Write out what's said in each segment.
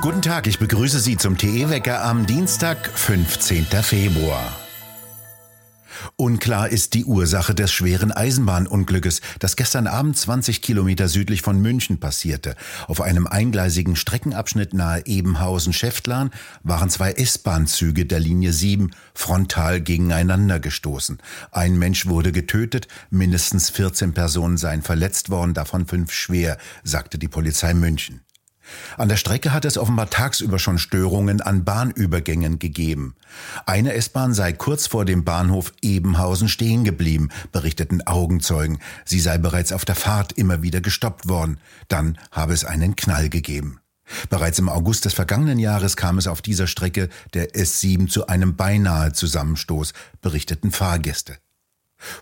Guten Tag, ich begrüße Sie zum TE-Wecker am Dienstag, 15. Februar. Unklar ist die Ursache des schweren Eisenbahnunglückes, das gestern Abend 20 Kilometer südlich von München passierte. Auf einem eingleisigen Streckenabschnitt nahe Ebenhausen-Schäftlarn waren zwei S-Bahn-Züge der Linie 7 frontal gegeneinander gestoßen. Ein Mensch wurde getötet, mindestens 14 Personen seien verletzt worden, davon fünf schwer, sagte die Polizei München. An der Strecke hat es offenbar tagsüber schon Störungen an Bahnübergängen gegeben. Eine S-Bahn sei kurz vor dem Bahnhof Ebenhausen stehen geblieben, berichteten Augenzeugen. Sie sei bereits auf der Fahrt immer wieder gestoppt worden. Dann habe es einen Knall gegeben. Bereits im August des vergangenen Jahres kam es auf dieser Strecke der S7 zu einem beinahe Zusammenstoß, berichteten Fahrgäste.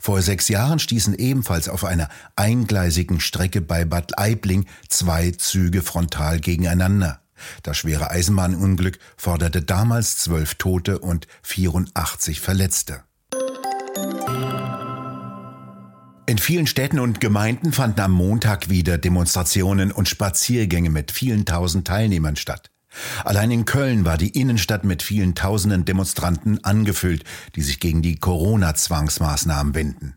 Vor sechs Jahren stießen ebenfalls auf einer eingleisigen Strecke bei Bad Aibling zwei Züge frontal gegeneinander. Das schwere Eisenbahnunglück forderte damals zwölf Tote und 84 Verletzte. In vielen Städten und Gemeinden fanden am Montag wieder Demonstrationen und Spaziergänge mit vielen tausend Teilnehmern statt. Allein in Köln war die Innenstadt mit vielen tausenden Demonstranten angefüllt, die sich gegen die Corona-Zwangsmaßnahmen wenden.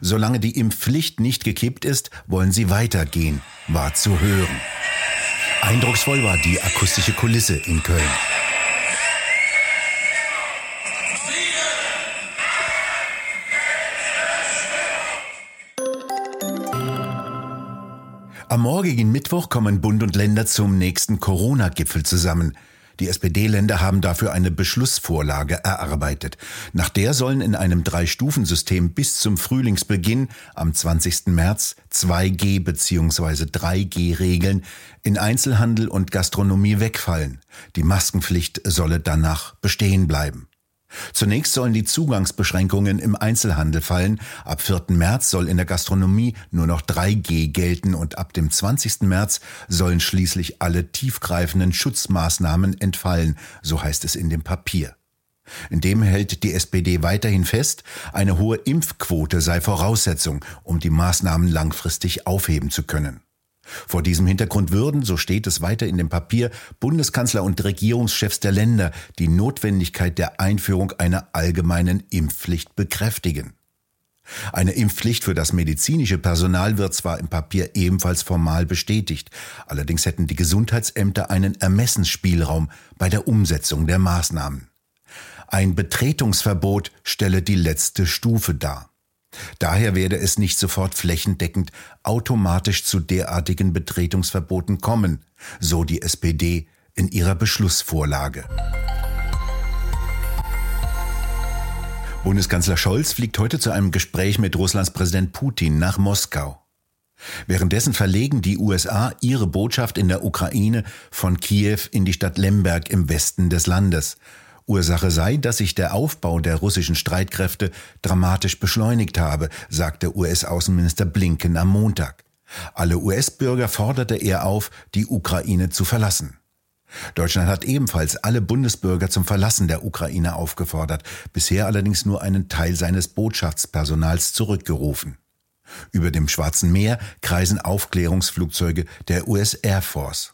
Solange die Impfpflicht nicht gekippt ist, wollen sie weitergehen, war zu hören. Eindrucksvoll war die akustische Kulisse in Köln. Am morgigen Mittwoch kommen Bund und Länder zum nächsten Corona-Gipfel zusammen. Die SPD-Länder haben dafür eine Beschlussvorlage erarbeitet. Nach der sollen in einem Drei-Stufen-System bis zum Frühlingsbeginn am 20. März 2G bzw. 3G-Regeln in Einzelhandel und Gastronomie wegfallen. Die Maskenpflicht solle danach bestehen bleiben. Zunächst sollen die Zugangsbeschränkungen im Einzelhandel fallen. Ab 4. März soll in der Gastronomie nur noch 3G gelten und ab dem 20. März sollen schließlich alle tiefgreifenden Schutzmaßnahmen entfallen, so heißt es in dem Papier. In dem hält die SPD weiterhin fest, eine hohe Impfquote sei Voraussetzung, um die Maßnahmen langfristig aufheben zu können. Vor diesem Hintergrund würden, so steht es weiter in dem Papier, Bundeskanzler und Regierungschefs der Länder die Notwendigkeit der Einführung einer allgemeinen Impfpflicht bekräftigen. Eine Impfpflicht für das medizinische Personal wird zwar im Papier ebenfalls formal bestätigt, allerdings hätten die Gesundheitsämter einen Ermessensspielraum bei der Umsetzung der Maßnahmen. Ein Betretungsverbot stelle die letzte Stufe dar. Daher werde es nicht sofort flächendeckend automatisch zu derartigen Betretungsverboten kommen, so die SPD in ihrer Beschlussvorlage. Bundeskanzler Scholz fliegt heute zu einem Gespräch mit Russlands Präsident Putin nach Moskau. Währenddessen verlegen die USA ihre Botschaft in der Ukraine von Kiew in die Stadt Lemberg im Westen des Landes, Ursache sei, dass sich der Aufbau der russischen Streitkräfte dramatisch beschleunigt habe, sagte US-Außenminister Blinken am Montag. Alle US-Bürger forderte er auf, die Ukraine zu verlassen. Deutschland hat ebenfalls alle Bundesbürger zum Verlassen der Ukraine aufgefordert, bisher allerdings nur einen Teil seines Botschaftspersonals zurückgerufen. Über dem Schwarzen Meer kreisen Aufklärungsflugzeuge der US Air Force.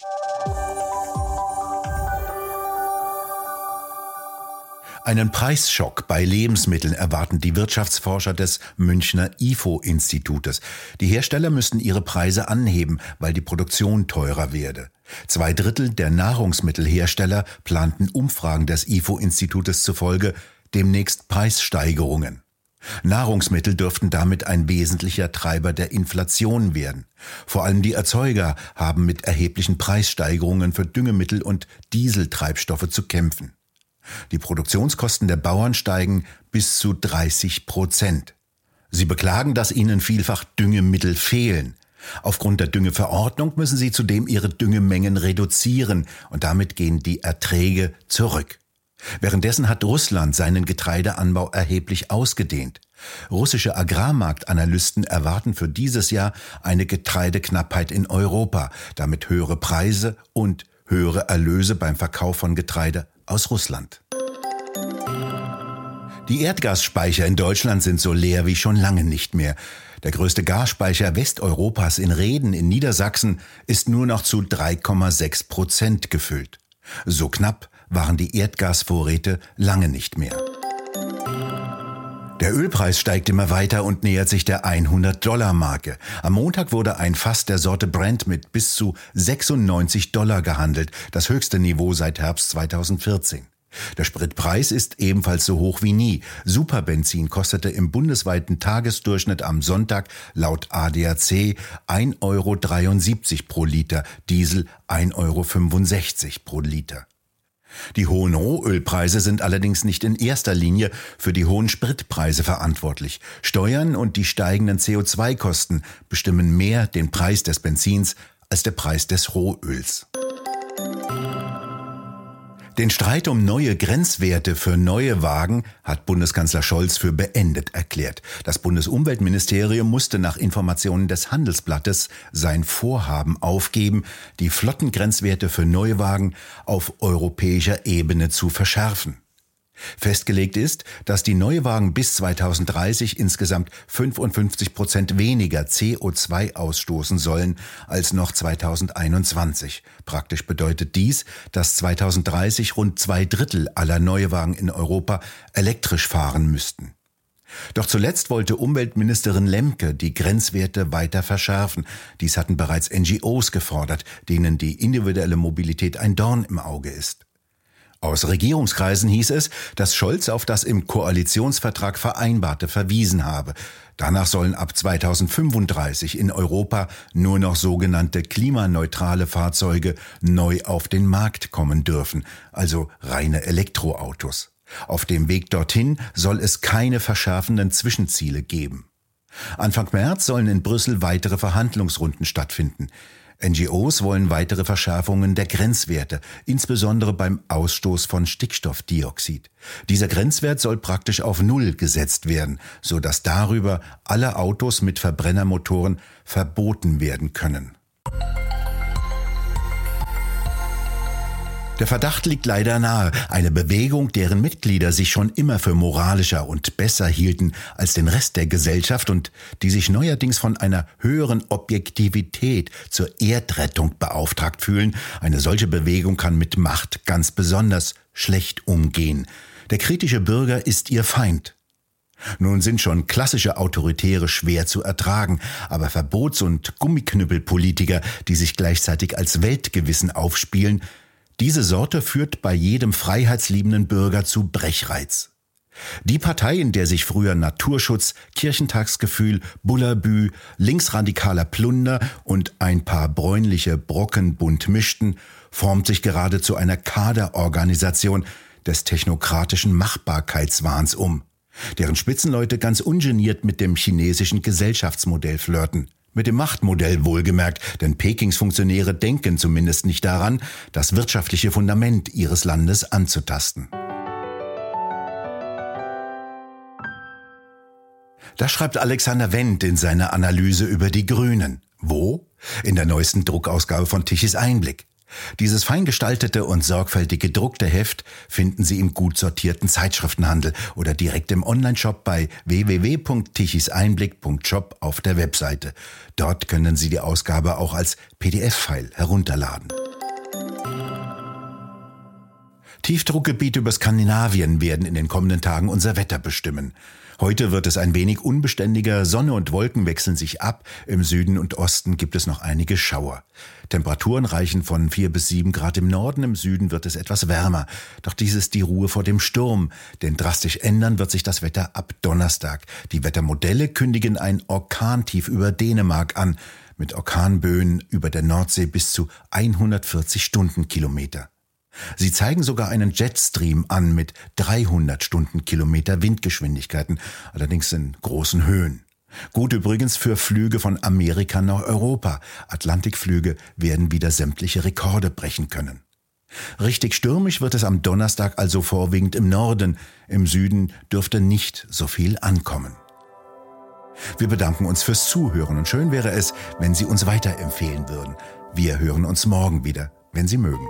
Einen Preisschock bei Lebensmitteln erwarten die Wirtschaftsforscher des Münchner IFO-Institutes. Die Hersteller müssten ihre Preise anheben, weil die Produktion teurer werde. Zwei Drittel der Nahrungsmittelhersteller planten Umfragen des IFO-Institutes zufolge demnächst Preissteigerungen. Nahrungsmittel dürften damit ein wesentlicher Treiber der Inflation werden. Vor allem die Erzeuger haben mit erheblichen Preissteigerungen für Düngemittel und Dieseltreibstoffe zu kämpfen. Die Produktionskosten der Bauern steigen bis zu 30 Prozent. Sie beklagen, dass ihnen vielfach Düngemittel fehlen. Aufgrund der Düngeverordnung müssen sie zudem ihre Düngemengen reduzieren und damit gehen die Erträge zurück. Währenddessen hat Russland seinen Getreideanbau erheblich ausgedehnt. Russische Agrarmarktanalysten erwarten für dieses Jahr eine Getreideknappheit in Europa, damit höhere Preise und höhere Erlöse beim Verkauf von Getreide aus Russland. Die Erdgasspeicher in Deutschland sind so leer wie schon lange nicht mehr. Der größte Gasspeicher Westeuropas in Reden in Niedersachsen ist nur noch zu 3,6 Prozent gefüllt. So knapp waren die Erdgasvorräte lange nicht mehr. Der Ölpreis steigt immer weiter und nähert sich der 100-Dollar-Marke. Am Montag wurde ein Fass der Sorte Brent mit bis zu 96 Dollar gehandelt, das höchste Niveau seit Herbst 2014. Der Spritpreis ist ebenfalls so hoch wie nie. Superbenzin kostete im bundesweiten Tagesdurchschnitt am Sonntag laut ADAC 1,73 Euro pro Liter, Diesel 1,65 Euro pro Liter. Die hohen Rohölpreise sind allerdings nicht in erster Linie für die hohen Spritpreise verantwortlich. Steuern und die steigenden CO2-Kosten bestimmen mehr den Preis des Benzins als der Preis des Rohöls. Den Streit um neue Grenzwerte für neue Wagen hat Bundeskanzler Scholz für beendet erklärt. Das Bundesumweltministerium musste nach Informationen des Handelsblattes sein Vorhaben aufgeben, die Flottengrenzwerte für Neuwagen auf europäischer Ebene zu verschärfen. Festgelegt ist, dass die Neuwagen bis 2030 insgesamt 55 Prozent weniger CO2 ausstoßen sollen als noch 2021. Praktisch bedeutet dies, dass 2030 rund zwei Drittel aller Neuwagen in Europa elektrisch fahren müssten. Doch zuletzt wollte Umweltministerin Lemke die Grenzwerte weiter verschärfen. Dies hatten bereits NGOs gefordert, denen die individuelle Mobilität ein Dorn im Auge ist. Aus Regierungskreisen hieß es, dass Scholz auf das im Koalitionsvertrag Vereinbarte verwiesen habe. Danach sollen ab 2035 in Europa nur noch sogenannte klimaneutrale Fahrzeuge neu auf den Markt kommen dürfen, also reine Elektroautos. Auf dem Weg dorthin soll es keine verschärfenden Zwischenziele geben. Anfang März sollen in Brüssel weitere Verhandlungsrunden stattfinden. NGOs wollen weitere Verschärfungen der Grenzwerte, insbesondere beim Ausstoß von Stickstoffdioxid. Dieser Grenzwert soll praktisch auf Null gesetzt werden, so dass darüber alle Autos mit Verbrennermotoren verboten werden können. Der Verdacht liegt leider nahe, eine Bewegung, deren Mitglieder sich schon immer für moralischer und besser hielten als den Rest der Gesellschaft und die sich neuerdings von einer höheren Objektivität zur Erdrettung beauftragt fühlen, eine solche Bewegung kann mit Macht ganz besonders schlecht umgehen. Der kritische Bürger ist ihr Feind. Nun sind schon klassische Autoritäre schwer zu ertragen, aber Verbots- und Gummiknüppelpolitiker, die sich gleichzeitig als Weltgewissen aufspielen, diese Sorte führt bei jedem freiheitsliebenden Bürger zu Brechreiz. Die Partei, in der sich früher Naturschutz, Kirchentagsgefühl, Bullabü, linksradikaler Plunder und ein paar bräunliche Brocken bunt mischten, formt sich gerade zu einer Kaderorganisation des technokratischen Machbarkeitswahns um, deren Spitzenleute ganz ungeniert mit dem chinesischen Gesellschaftsmodell flirten. Mit dem Machtmodell wohlgemerkt, denn Pekings Funktionäre denken zumindest nicht daran, das wirtschaftliche Fundament ihres Landes anzutasten. Das schreibt Alexander Wendt in seiner Analyse über die Grünen. Wo? In der neuesten Druckausgabe von Tichys Einblick. Dieses fein gestaltete und sorgfältig gedruckte Heft finden Sie im gut sortierten Zeitschriftenhandel oder direkt im Onlineshop bei www.tichiseinblick.shop auf der Webseite. Dort können Sie die Ausgabe auch als PDF-File herunterladen. Tiefdruckgebiete über Skandinavien werden in den kommenden Tagen unser Wetter bestimmen. Heute wird es ein wenig unbeständiger, Sonne und Wolken wechseln sich ab, im Süden und Osten gibt es noch einige Schauer. Temperaturen reichen von vier bis sieben Grad im Norden, im Süden wird es etwas wärmer. Doch dies ist die Ruhe vor dem Sturm, denn drastisch ändern wird sich das Wetter ab Donnerstag. Die Wettermodelle kündigen ein Orkantief über Dänemark an, mit Orkanböen über der Nordsee bis zu 140 Stundenkilometer. Sie zeigen sogar einen Jetstream an mit 300 Stundenkilometer Windgeschwindigkeiten, allerdings in großen Höhen. Gut übrigens für Flüge von Amerika nach Europa. Atlantikflüge werden wieder sämtliche Rekorde brechen können. Richtig stürmisch wird es am Donnerstag also vorwiegend im Norden. Im Süden dürfte nicht so viel ankommen. Wir bedanken uns fürs Zuhören und schön wäre es, wenn Sie uns weiterempfehlen würden. Wir hören uns morgen wieder, wenn Sie mögen.